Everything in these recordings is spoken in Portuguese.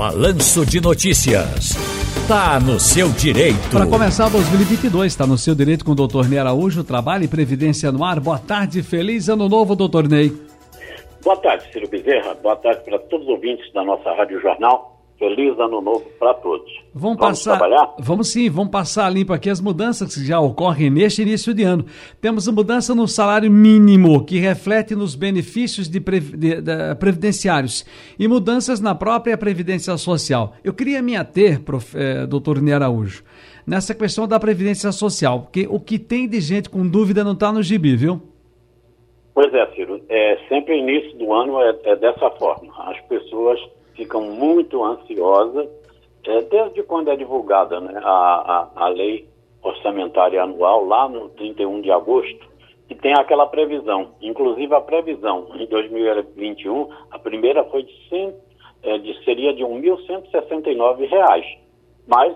Balanço de Notícias. Tá no seu direito. Para começar 2022, está no seu direito com o doutor Ney Araújo, Trabalho e Previdência no Ar. Boa tarde, feliz ano novo, doutor Ney. Boa tarde, Ciro Bezerra. Boa tarde para todos os ouvintes da nossa Rádio Jornal. Feliz ano novo para todos. Vamos, vamos passar, trabalhar? Vamos sim, vamos passar limpo aqui as mudanças que já ocorrem neste início de ano. Temos a mudança no salário mínimo, que reflete nos benefícios de, de, de previdenciários, e mudanças na própria Previdência Social. Eu queria me ater, prof, eh, doutor Ney Araújo, nessa questão da Previdência Social, porque o que tem de gente com dúvida não está no gibi, viu? Pois é, Ciro. É, sempre início do ano é, é dessa forma. As pessoas ficam muito ansiosas, é, desde quando é divulgada né, a, a, a lei orçamentária anual, lá no 31 de agosto, que tem aquela previsão. Inclusive a previsão em 2021, a primeira foi de, 100, é, de seria de R$ 1.169, mas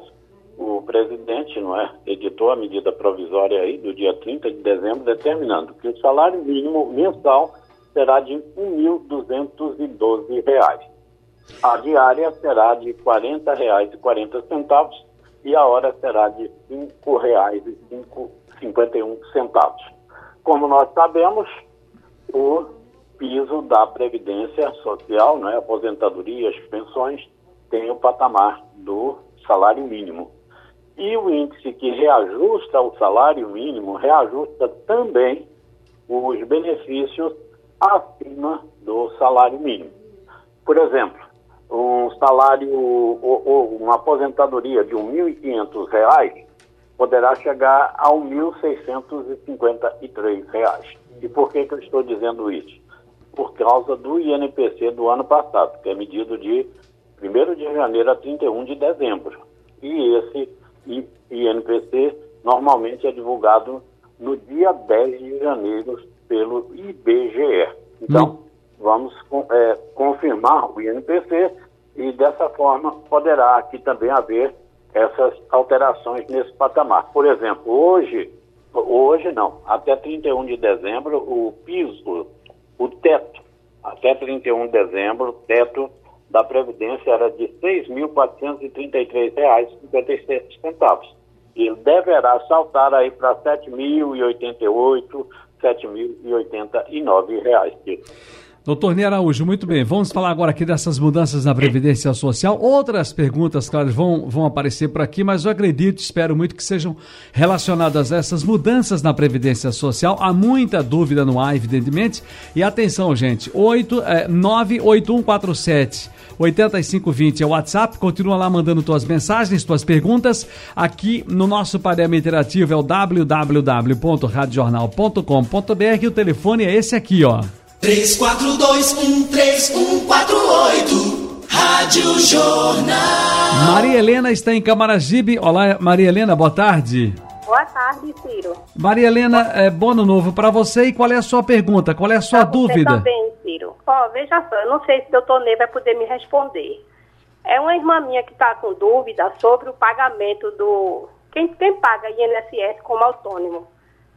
o presidente não é, editou a medida provisória aí do dia 30 de dezembro, determinando que o salário mínimo mensal será de R$ 1.212. A diária será de R$ 40,40 e a hora será de R$ 5,51. Como nós sabemos, o piso da Previdência Social, né, aposentadorias, pensões, tem o patamar do salário mínimo. E o índice que reajusta o salário mínimo reajusta também os benefícios acima do salário mínimo. Por exemplo, um salário ou, ou uma aposentadoria de R$ 1.500 poderá chegar a R$ 1.653. E por que, que eu estou dizendo isso? Por causa do INPC do ano passado, que é medido de 1 de janeiro a 31 de dezembro. E esse INPC normalmente é divulgado no dia 10 de janeiro pelo IBGE. Então, hum vamos é, confirmar o INPC e dessa forma poderá aqui também haver essas alterações nesse patamar. Por exemplo, hoje, hoje não, até 31 de dezembro, o piso, o teto, até 31 de dezembro, o teto da Previdência era de R$ 6.433,56. E ele deverá saltar aí para R$ 7.088, R$ 7.089. Doutor Ney Araújo, muito bem. Vamos falar agora aqui dessas mudanças na Previdência Social. Outras perguntas, claro, vão, vão aparecer por aqui, mas eu acredito, espero muito que sejam relacionadas a essas mudanças na Previdência Social. Há muita dúvida no ar, evidentemente. E atenção, gente, 8, é, 98147 8520 é o WhatsApp. Continua lá mandando tuas mensagens, tuas perguntas. Aqui no nosso painel interativo é o www.radiojornal.com.br o telefone é esse aqui, ó. 34213148 Rádio Jornal. Maria Helena está em Camaragibe. Olá, Maria Helena, boa tarde. Boa tarde, Ciro. Maria Helena, é, bom ano novo para você e qual é a sua pergunta? Qual é a sua pra dúvida? Você também, Ciro. Ó, veja só, eu não sei se o doutor Ney vai poder me responder. É uma irmã minha que está com dúvida sobre o pagamento do. Quem, quem paga INSS como autônomo?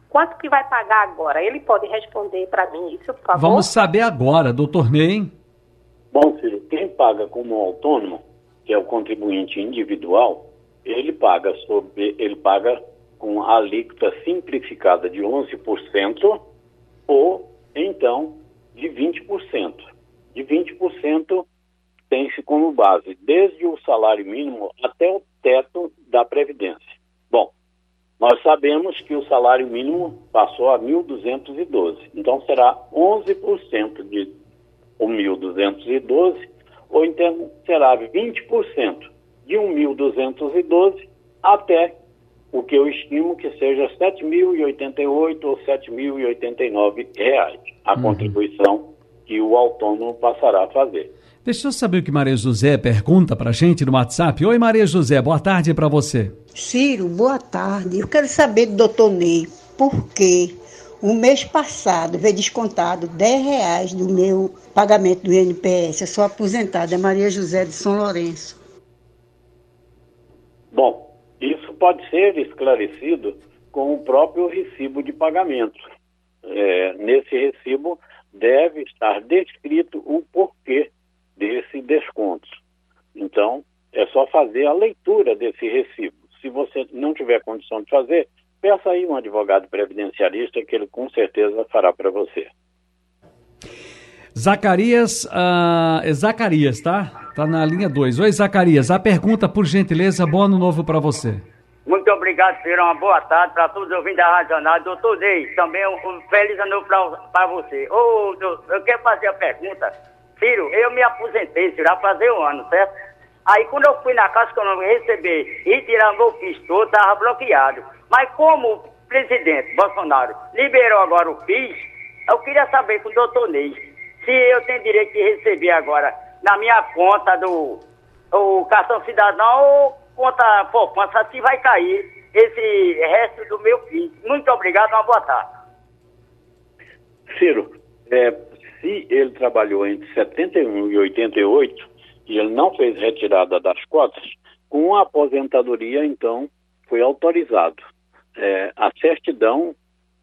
Quanto que vai pagar agora? Ele pode responder para mim isso, por favor? Vamos saber agora, doutor Ney. Bom, filho, quem paga como autônomo, que é o contribuinte individual, ele paga sobre, ele paga com a alíquota simplificada de 11% ou então de 20%. De 20% tem-se como base desde o salário mínimo até o teto da previdência. Nós sabemos que o salário mínimo passou a 1.212, então será 11% de 1.212, ou então será 20% de 1.212 até o que eu estimo que seja R$ 7.088 ou 7.089 reais, a uhum. contribuição que o autônomo passará a fazer. Deixa eu saber o que Maria José pergunta para a gente no WhatsApp. Oi, Maria José, boa tarde para você. Ciro, boa tarde. Eu quero saber do doutor Ney por que o mês passado veio descontado 10 reais do meu pagamento do INPS. Eu sou aposentada, é Maria José de São Lourenço. Bom, isso pode ser esclarecido com o próprio recibo de pagamento. É, nesse recibo deve estar descrito o porquê desse desconto. Então, é só fazer a leitura desse recibo. Se você não tiver condição de fazer, peça aí um advogado previdenciarista que ele com certeza fará para você. Zacarias, uh, Zacarias, tá? Tá na linha 2. Oi, Zacarias, a pergunta, por gentileza, bom ano novo para você. Muito obrigado, senhor. Uma boa tarde para todos os ouvintes da Rádio Jornal. Doutor Ney, também um, um feliz ano para você. Ô, eu quero fazer a pergunta. Ciro, eu me aposentei, Ciro, já fazer um ano, certo? Aí quando eu fui na Caixa Econômica receber e tirar meu PIS todo, estava bloqueado. Mas como o presidente Bolsonaro liberou agora o PIS, eu queria saber com o doutor Ney se eu tenho direito de receber agora na minha conta do o cartão cidadão ou conta poupança, se vai cair esse resto do meu PIS. Muito obrigado, uma boa tarde. Ciro, é, se ele trabalhou entre 71 e 88 e ele não fez retirada das cotas, com a aposentadoria, então, foi autorizado. É, a certidão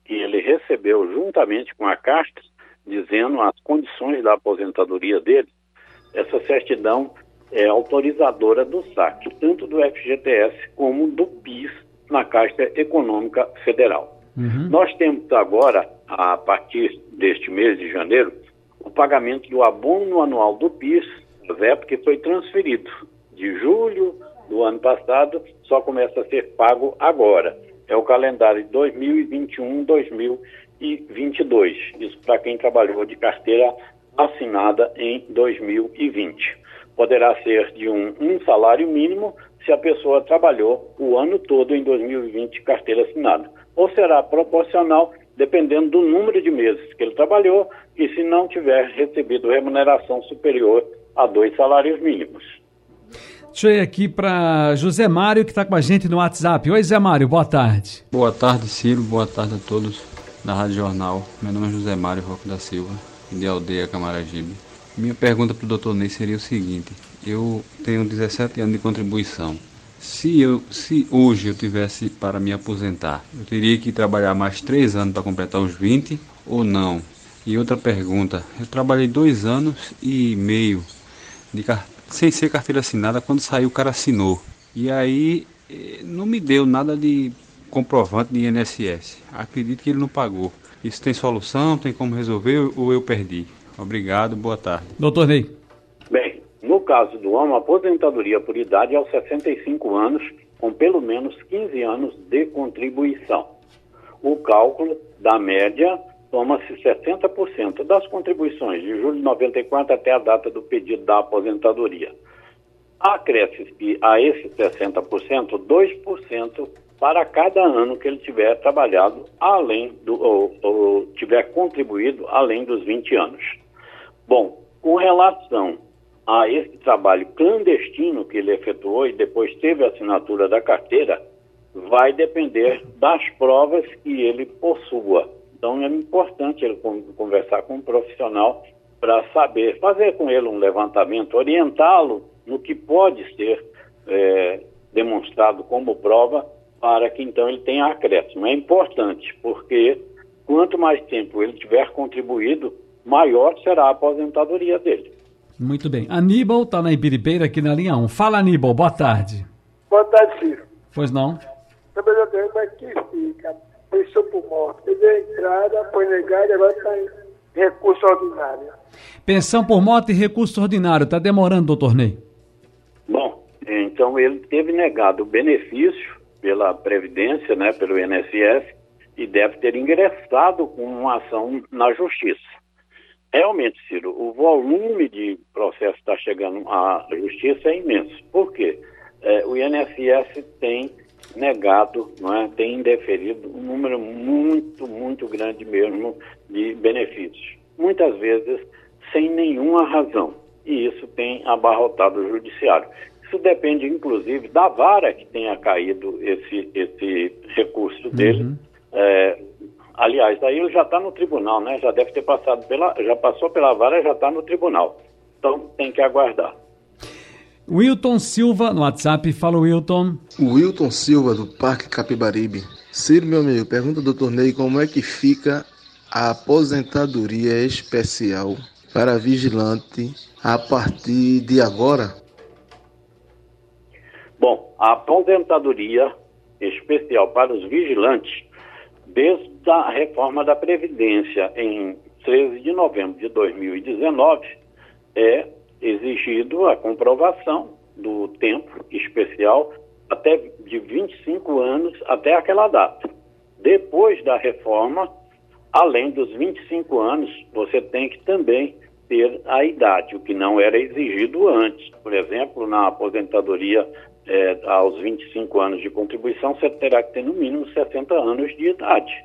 que ele recebeu juntamente com a carta, dizendo as condições da aposentadoria dele, essa certidão é autorizadora do saque, tanto do FGTS como do PIS na Caixa Econômica Federal. Uhum. Nós temos agora, a partir deste mês de janeiro, pagamento do abono anual do PIS, ZEP, que foi transferido de julho do ano passado, só começa a ser pago agora. É o calendário de 2021-2022. Isso para quem trabalhou de carteira assinada em 2020. Poderá ser de um, um salário mínimo se a pessoa trabalhou o ano todo em 2020 carteira assinada. Ou será proporcional dependendo do número de meses que ele trabalhou e se não tiver recebido remuneração superior a dois salários mínimos. Deixa eu ir aqui para José Mário, que está com a gente no WhatsApp. Oi, Zé Mário, boa tarde. Boa tarde, Ciro. Boa tarde a todos da Rádio Jornal. Meu nome é José Mário Roque da Silva, de Aldeia Camaragibe. Minha pergunta para o doutor Ney seria o seguinte: eu tenho 17 anos de contribuição. Se, eu, se hoje eu tivesse para me aposentar, eu teria que trabalhar mais três anos para completar os 20 ou não? E outra pergunta, eu trabalhei dois anos e meio de, sem ser carteira assinada, quando saiu o cara assinou. E aí eh, não me deu nada de comprovante de INSS. Acredito que ele não pagou. Isso tem solução? Tem como resolver ou eu perdi? Obrigado, boa tarde. Doutor Ney. No caso do homem, a aposentadoria por idade é aos 65 anos, com pelo menos 15 anos de contribuição. O cálculo da média toma-se 60% das contribuições de julho de 94 até a data do pedido da aposentadoria. Acresce-se a esses 60% 2% para cada ano que ele tiver trabalhado além do ou, ou tiver contribuído além dos 20 anos. Bom, com relação a esse trabalho clandestino que ele efetuou e depois teve a assinatura da carteira, vai depender das provas que ele possua. Então é importante ele conversar com um profissional para saber, fazer com ele um levantamento, orientá-lo no que pode ser é, demonstrado como prova para que então ele tenha acréscimo. É importante, porque quanto mais tempo ele tiver contribuído, maior será a aposentadoria dele. Muito bem. Aníbal está na Ibiribeira aqui na linha 1. Fala, Aníbal, boa tarde. Boa tarde, Ciro. Pois não? Também eu tenho, mas que fica. Pensou por morte. Teve a entrada, foi negado, agora está em recurso ordinário. Pensão por morte e recurso ordinário. Está demorando, doutor Ney? Bom, então ele teve negado o benefício pela Previdência, né, pelo INSS, e deve ter ingressado com uma ação na Justiça. Realmente, Ciro, o volume de processo que está chegando à justiça é imenso. Por quê? É, o INSS tem negado, não é? tem indeferido um número muito, muito grande mesmo de benefícios. Muitas vezes sem nenhuma razão. E isso tem abarrotado o judiciário. Isso depende, inclusive, da vara que tenha caído esse, esse recurso dele. Uhum. É, Aliás, aí ele já está no tribunal, né? Já deve ter passado pela, já passou pela vara, já está no tribunal. Então tem que aguardar. Wilton Silva no WhatsApp, fala Wilton. Wilton Silva do Parque Capibaribe. Ciro, meu amigo, pergunta do torneio como é que fica a aposentadoria especial para vigilante a partir de agora? Bom, a aposentadoria especial para os vigilantes, desde a reforma da Previdência em 13 de novembro de 2019, é exigido a comprovação do tempo especial até de 25 anos até aquela data. Depois da reforma, além dos 25 anos, você tem que também ter a idade, o que não era exigido antes. Por exemplo, na aposentadoria é, aos 25 anos de contribuição, você terá que ter no mínimo 60 anos de idade.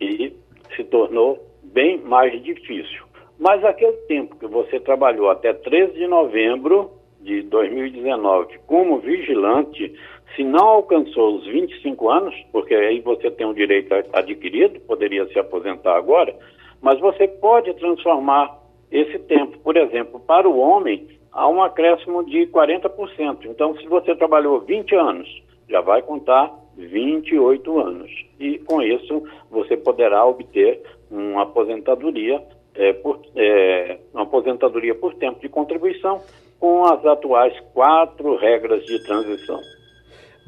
E se tornou bem mais difícil. Mas aquele tempo que você trabalhou até 13 de novembro de 2019 como vigilante, se não alcançou os 25 anos, porque aí você tem um direito adquirido, poderia se aposentar agora, mas você pode transformar esse tempo, por exemplo, para o homem, há um acréscimo de 40%. Então, se você trabalhou 20 anos, já vai contar 28 anos. E com isso, você poderá obter uma aposentadoria, é, por, é, uma aposentadoria por tempo de contribuição com as atuais quatro regras de transição.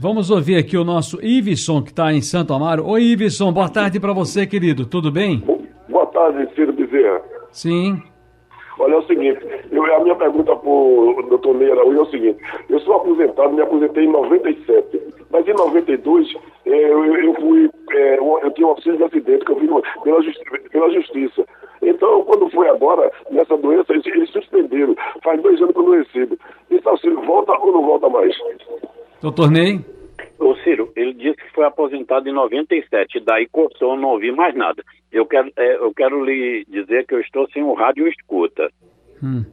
Vamos ouvir aqui o nosso Iveson, que está em Santo Amaro. Oi, Iveson, boa tarde para você, querido. Tudo bem? Boa tarde, Ciro Bezerra. Sim. Olha, é o seguinte, eu, a minha pergunta para o doutor Araújo é o seguinte, eu sou aposentado, me aposentei em 97, mas em 92 é, eu, eu fui, é, eu tinha um auxílio de acidente que eu fiz pela, justi pela justiça. Então, quando foi agora, nessa doença, eles, eles suspenderam. Faz dois anos que eu não recebo. Esse auxílio volta ou não volta mais? Doutor Ney? Ô Ciro, ele disse que foi aposentado em 97, daí cortou, não ouvi mais nada. Eu quero, é, eu quero lhe dizer que eu estou sem o rádio escuta. Hum.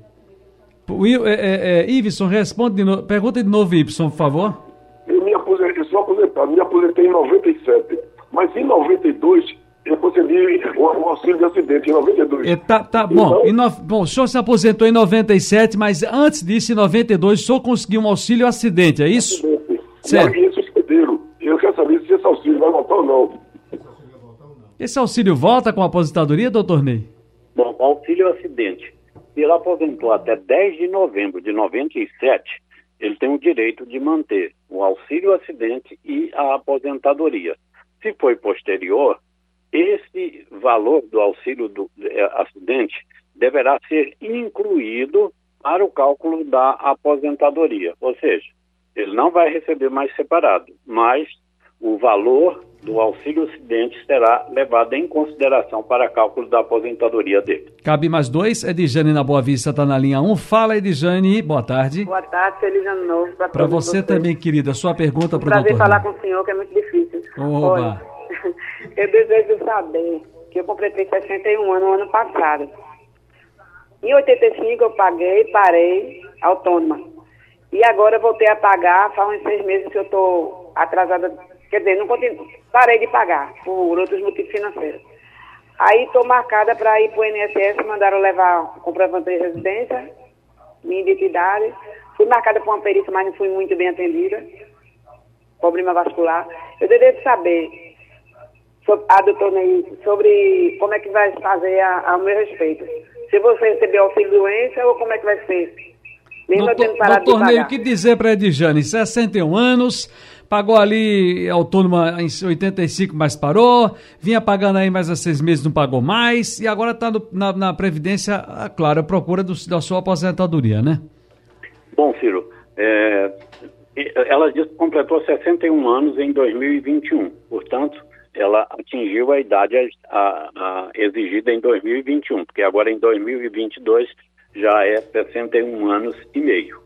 Will, é, é, é, Iveson, responde de novo. Pergunta de novo, Ibson, por favor. Eu, me aposentei, eu sou aposentado, me aposentei em 97. Mas em 92 eu concedi o, o auxílio de acidente em 92. É, tá, tá, bom, então, no, bom, o senhor se aposentou em 97, mas antes disso, em 92, o senhor conseguiu um auxílio acidente, é isso? Acidente. Certo. E suspenderam. Eu quero saber se esse auxílio vai voltar ou não. Esse auxílio volta com a aposentadoria, doutor Ney? Bom, auxílio acidente. Se ele aposentou até 10 de novembro de 97, ele tem o direito de manter o auxílio acidente e a aposentadoria. Se foi posterior, esse valor do auxílio do é, acidente deverá ser incluído para o cálculo da aposentadoria, ou seja, ele não vai receber mais separado, mas o valor do auxílio acidente será levado em consideração para cálculo da aposentadoria dele. Cabe mais dois. Edjane na Boa Vista está na linha 1. Um. Fala, Edjane. Boa tarde. Boa tarde, feliz ano novo para você vocês. também, querida. Sua pergunta para o doutor. Falar com o senhor, que é muito difícil. Oba. eu desejo saber que eu completei 61 anos no ano passado. Em 85 eu paguei, parei, autônoma. E agora voltei a pagar, faz uns seis meses que eu estou atrasada, quer dizer, não continuo, parei de pagar por outros motivos financeiros. Aí estou marcada para ir para o INSS, mandaram levar comprovante de residência, minha identidade. Fui marcada para uma perícia, mas não fui muito bem atendida. Problema vascular. Eu deveria saber sobre, a doutor Ney, sobre como é que vai fazer a, a meu respeito. Se você receber auxílio doença ou como é que vai ser? Mesmo doutor, eu parado doutor Ney, o que dizer para a Edjane? 61 anos, pagou ali autônoma em 85, mas parou, vinha pagando aí mais há seis meses, não pagou mais, e agora está na, na, Previdência, claro, a procura do, da sua aposentadoria, né? Bom, Ciro, é, ela disse que completou 61 anos em 2021, portanto, ela atingiu a idade a, a, exigida em 2021, porque agora em 2022 já é 61 anos e meio.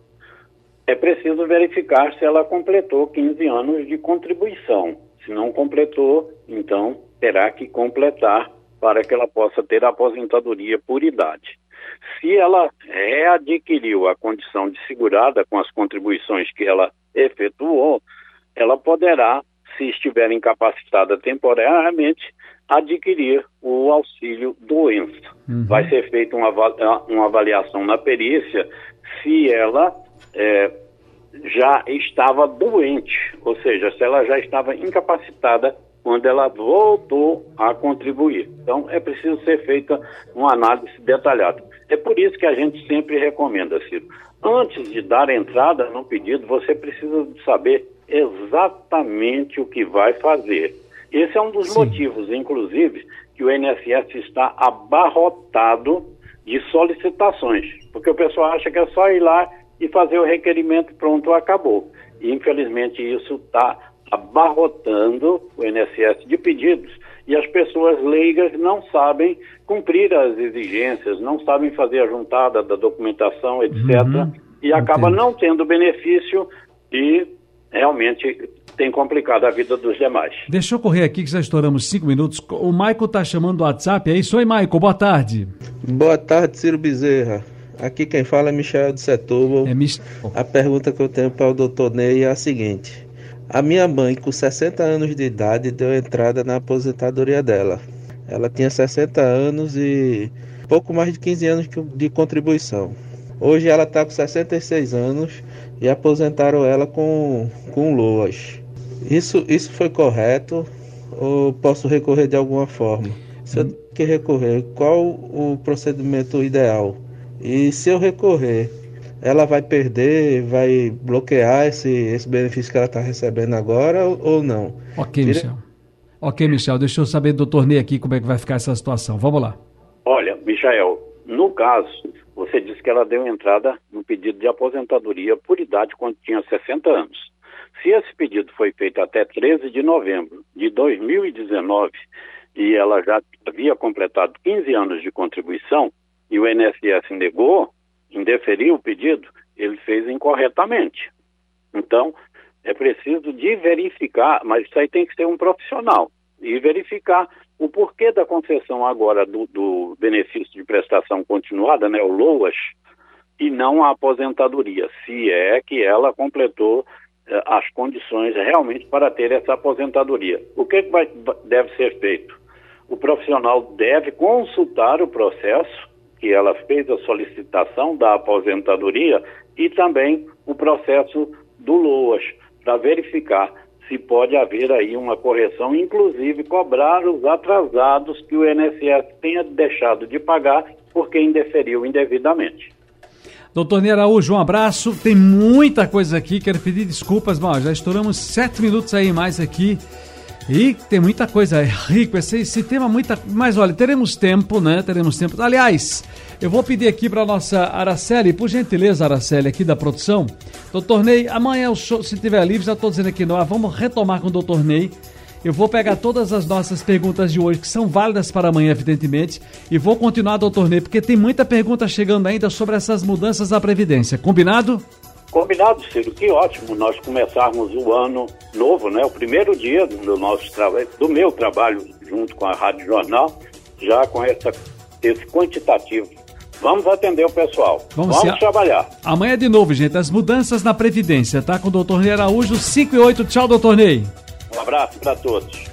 É preciso verificar se ela completou 15 anos de contribuição. Se não completou, então terá que completar para que ela possa ter aposentadoria por idade. Se ela readquiriu a condição de segurada com as contribuições que ela efetuou, ela poderá, se estiver incapacitada temporariamente, adquirir o auxílio doença. Uhum. Vai ser feita uma, uma avaliação na perícia se ela é, já estava doente, ou seja, se ela já estava incapacitada quando ela voltou a contribuir. Então, é preciso ser feita uma análise detalhada. É por isso que a gente sempre recomenda, Ciro. Antes de dar entrada no pedido, você precisa saber exatamente o que vai fazer. Esse é um dos Sim. motivos, inclusive, que o INSS está abarrotado de solicitações, porque o pessoal acha que é só ir lá e fazer o requerimento, pronto, acabou. E infelizmente isso está abarrotando o INSS de pedidos e as pessoas leigas não sabem cumprir as exigências, não sabem fazer a juntada da documentação, etc. Uhum. E acaba não tendo benefício e realmente tem complicado a vida dos demais. Deixa eu correr aqui que já estouramos cinco minutos. O Maico está chamando o WhatsApp, é isso aí, Maico, boa tarde. Boa tarde, Ciro Bezerra. Aqui quem fala é Michel de Setúbal. É mis... A pergunta que eu tenho para o doutor Ney é a seguinte. A minha mãe, com 60 anos de idade, deu entrada na aposentadoria dela. Ela tinha 60 anos e pouco mais de 15 anos de contribuição. Hoje ela está com 66 anos e aposentaram ela com, com loas. Isso, isso foi correto ou posso recorrer de alguma forma? Se eu que recorrer, qual o procedimento ideal? E se eu recorrer, ela vai perder, vai bloquear esse, esse benefício que ela está recebendo agora ou, não? Ok, Tira... Michel. Ok, Michel, deixa eu saber do torneio aqui como é que vai ficar essa situação. Vamos lá. Olha, Michel, no caso, você disse que ela deu entrada no pedido de aposentadoria por idade quando tinha 60 anos. Se esse pedido foi feito até 13 de novembro de 2019 e ela já havia completado 15 anos de contribuição e o INSS negou, indeferiu o pedido, ele fez incorretamente. Então, é preciso de verificar, mas isso aí tem que ser um profissional, e verificar o porquê da concessão agora do, do benefício de prestação continuada, né, o LOAS, e não a aposentadoria, se é que ela completou as condições realmente para ter essa aposentadoria. O que, que vai, deve ser feito? O profissional deve consultar o processo que ela fez a solicitação da aposentadoria e também o processo do LOAS, para verificar se pode haver aí uma correção, inclusive cobrar os atrasados que o INSS tenha deixado de pagar porque indeferiu indevidamente. Doutor Ney Araújo, um abraço. Tem muita coisa aqui, quero pedir desculpas, mas já estouramos sete minutos aí mais aqui. E tem muita coisa, é rico esse, esse tema, muita. Mas olha, teremos tempo, né? Teremos tempo. Aliás, eu vou pedir aqui para nossa Araceli, por gentileza, Araceli, aqui da produção. Doutor Ney, amanhã, se tiver livre, já estou dizendo aqui, não, vamos retomar com o doutor Ney. Eu vou pegar todas as nossas perguntas de hoje, que são válidas para amanhã, evidentemente, e vou continuar, doutor Ney, porque tem muita pergunta chegando ainda sobre essas mudanças da Previdência. Combinado? Combinado, Ciro, que ótimo nós começarmos o ano novo, né? O primeiro dia do nosso trabalho, do meu trabalho junto com a Rádio Jornal, já com essa, esse quantitativo. Vamos atender o pessoal. Vamos, Vamos trabalhar. Amanhã de novo, gente, as mudanças na Previdência, tá? Com o doutor Ney Araújo, 5 e 8. Tchau, doutor Ney. Um abraço para todos.